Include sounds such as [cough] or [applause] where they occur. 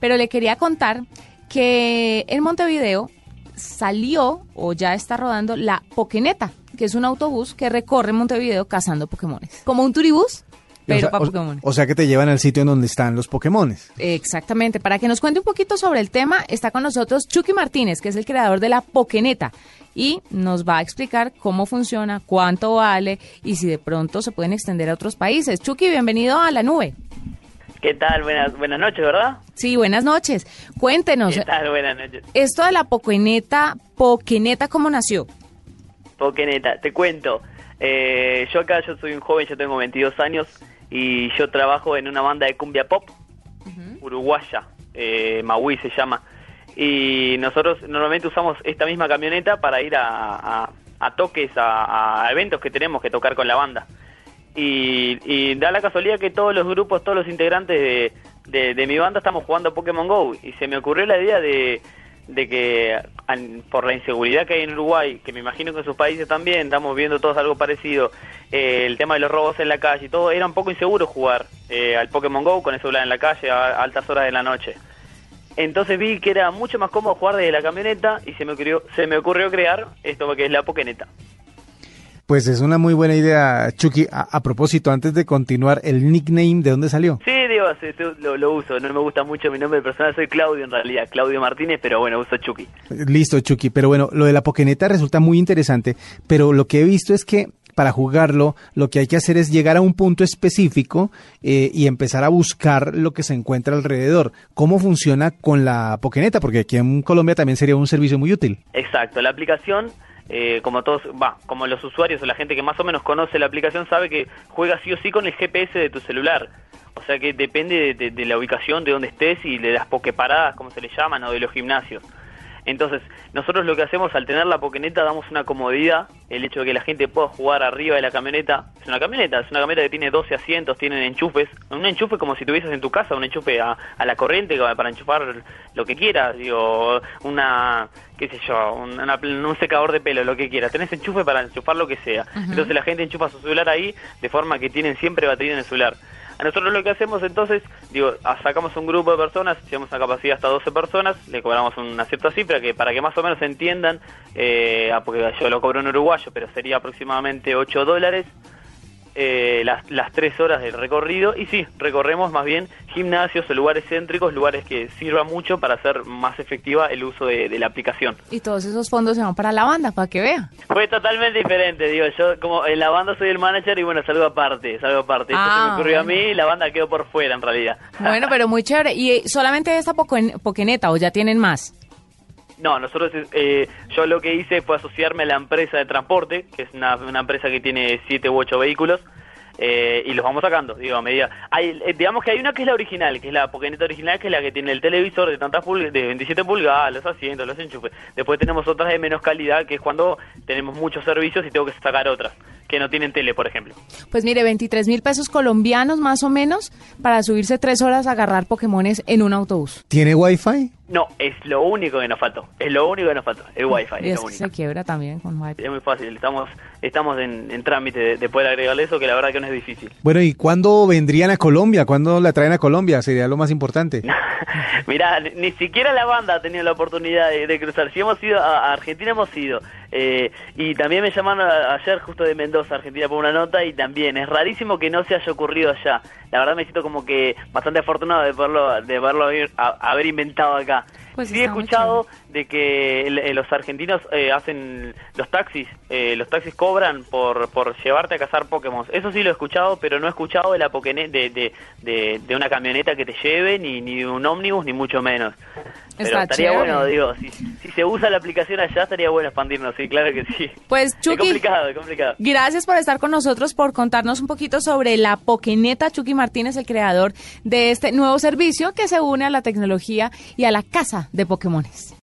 Pero le quería contar que en Montevideo salió o ya está rodando la Pokeneta, que es un autobús que recorre Montevideo cazando Pokémones. Como un turibús, pero o sea, para Pokémon. o sea que te llevan al sitio en donde están los Pokémones. Exactamente. Para que nos cuente un poquito sobre el tema, está con nosotros Chucky Martínez, que es el creador de la Pokeneta. Y nos va a explicar cómo funciona, cuánto vale y si de pronto se pueden extender a otros países. Chucky, bienvenido a la nube. ¿Qué tal? Buenas, buenas noches, ¿verdad? Sí, buenas noches. Cuéntenos, ¿Qué tal? Buenas noches. esto de la Pokeneta, Pokeneta, ¿cómo nació? Pokeneta, te cuento. Eh, yo acá, yo soy un joven, yo tengo 22 años y yo trabajo en una banda de cumbia pop uruguaya, eh, Maui se llama. Y nosotros normalmente usamos esta misma camioneta para ir a, a- a toques, a, a eventos que tenemos que tocar con la banda. Y, y da la casualidad que todos los grupos, todos los integrantes de, de- mi banda estamos jugando Pokémon Go. Y se me ocurrió la idea de, de que por la inseguridad que hay en Uruguay, que me imagino que en sus países también, estamos viendo todos algo parecido, eh, el tema de los robos en la calle y todo, era un poco inseguro jugar eh, al Pokémon Go con el celular en la calle a, a altas horas de la noche. Entonces vi que era mucho más cómodo jugar desde la camioneta y se me ocurrió, se me ocurrió crear esto que es la Pokéneta. Pues es una muy buena idea, Chucky. A, a propósito, antes de continuar, ¿el nickname de dónde salió? Sí, digo, sí, lo, lo uso, no me gusta mucho mi nombre personal, soy Claudio en realidad, Claudio Martínez, pero bueno, uso Chucky. Listo, Chucky. Pero bueno, lo de la Pokeneta resulta muy interesante, pero lo que he visto es que para jugarlo lo que hay que hacer es llegar a un punto específico eh, y empezar a buscar lo que se encuentra alrededor. ¿Cómo funciona con la Pokeneta? Porque aquí en Colombia también sería un servicio muy útil. Exacto, la aplicación, eh, como todos, va, como los usuarios o la gente que más o menos conoce la aplicación sabe que juega sí o sí con el GPS de tu celular. O sea que depende de, de- la ubicación, de dónde estés y de las pokeparadas, como se le llaman, o de los gimnasios. Entonces, nosotros lo que hacemos al tener la pokeneta damos una comodidad, el hecho de que la gente pueda jugar arriba de la camioneta. Es una camioneta, es una camioneta que tiene 12 asientos, tienen enchufes, un enchufe como si tuvieses en tu casa, un enchufe a, a la corriente para enchufar lo que quieras, digo, una, qué sé yo, un, una- un secador de pelo, lo que quieras. Tenés enchufe para enchufar lo que sea. Entonces la gente enchufa su celular ahí de forma que tienen siempre batería en el celular. A nosotros lo que hacemos entonces, digo, a- sacamos un grupo de personas, llevamos una capacidad hasta 12 personas, le cobramos una cierta cifra que para que más o menos entiendan, eh, ah, porque yo lo cobro en uruguayo, pero sería aproximadamente 8 dólares eh, las, las 3 horas del recorrido. Y sí, recorremos más bien gimnasios o lugares céntrico, lugares que sirvan mucho para hacer más efectiva el uso de, de la aplicación. Y todos esos fondos se van para la banda, para que vea. Fue totalmente diferente, digo, yo como en la banda soy el manager y bueno, salgo aparte, salgo aparte. Esto se Ah, me ocurrió bueno. a mí y la banda quedó por fuera en realidad. Bueno, pero muy chévere. ¿Y solamente esta Pokeneta o ya tienen más? No, nosotros, eh, yo lo que hice fue asociarme a la empresa de transporte, que es una, una empresa que tiene siete u ocho vehículos, eh, y los vamos sacando, digo, a medida. Hay, eh, digamos que hay una que es la original, que es la Pokéneta original, que es la que tiene el televisor de tantas pulgadas, de 27 pulgadas, los asientos, los enchufes. Después tenemos otras de menos calidad, que es cuando tenemos muchos servicios y tengo que sacar otras, que no tienen tele, por ejemplo. Pues mire, 23 mil pesos colombianos más o menos para subirse tres horas a agarrar Pokémones en un autobús. ¿Tiene Wi-Fi? No, es lo único que nos faltó, es lo único que nos faltó, el Wi-Fi, Y es es lo que único. se quiebra también con Wi-Fi. Es muy fácil, estamos estamos en, en trámite de, de poder agregarle eso, que la verdad que no es difícil. Bueno, ¿y cuándo vendrían a Colombia? ¿Cuándo la traen a Colombia? Sería lo más importante. [laughs] Mirá, ni, ni siquiera la banda ha tenido la oportunidad de, de cruzar. Si hemos ido a, a Argentina, hemos ido. Eh, y también me llamaron ayer justo de Mendoza, Argentina, por una nota y también es rarísimo que no se haya ocurrido allá. La verdad me siento como que bastante afortunado de verlo, de verlo haber, a- haber inventado acá. Pues sí he escuchado de que el- eh, los argentinos eh, hacen los taxis, eh, los taxis cobran por, por llevarte a cazar Pokémon. Eso sí lo he escuchado, pero no he escuchado de la de, de, de, de una camioneta que te lleve, ni, ni de un ómnibus, ni mucho menos. Pero estaría chévere. bueno, digo, si, si se usa la aplicación allá, estaría bueno expandirnos, sí, claro que sí. Pues Es Chucky, complicado, es complicado. gracias por estar con nosotros, por contarnos un poquito sobre la Pokeneta. Chucky Martínez, el creador de este nuevo servicio que se une a la tecnología y a la casa de Pokémones.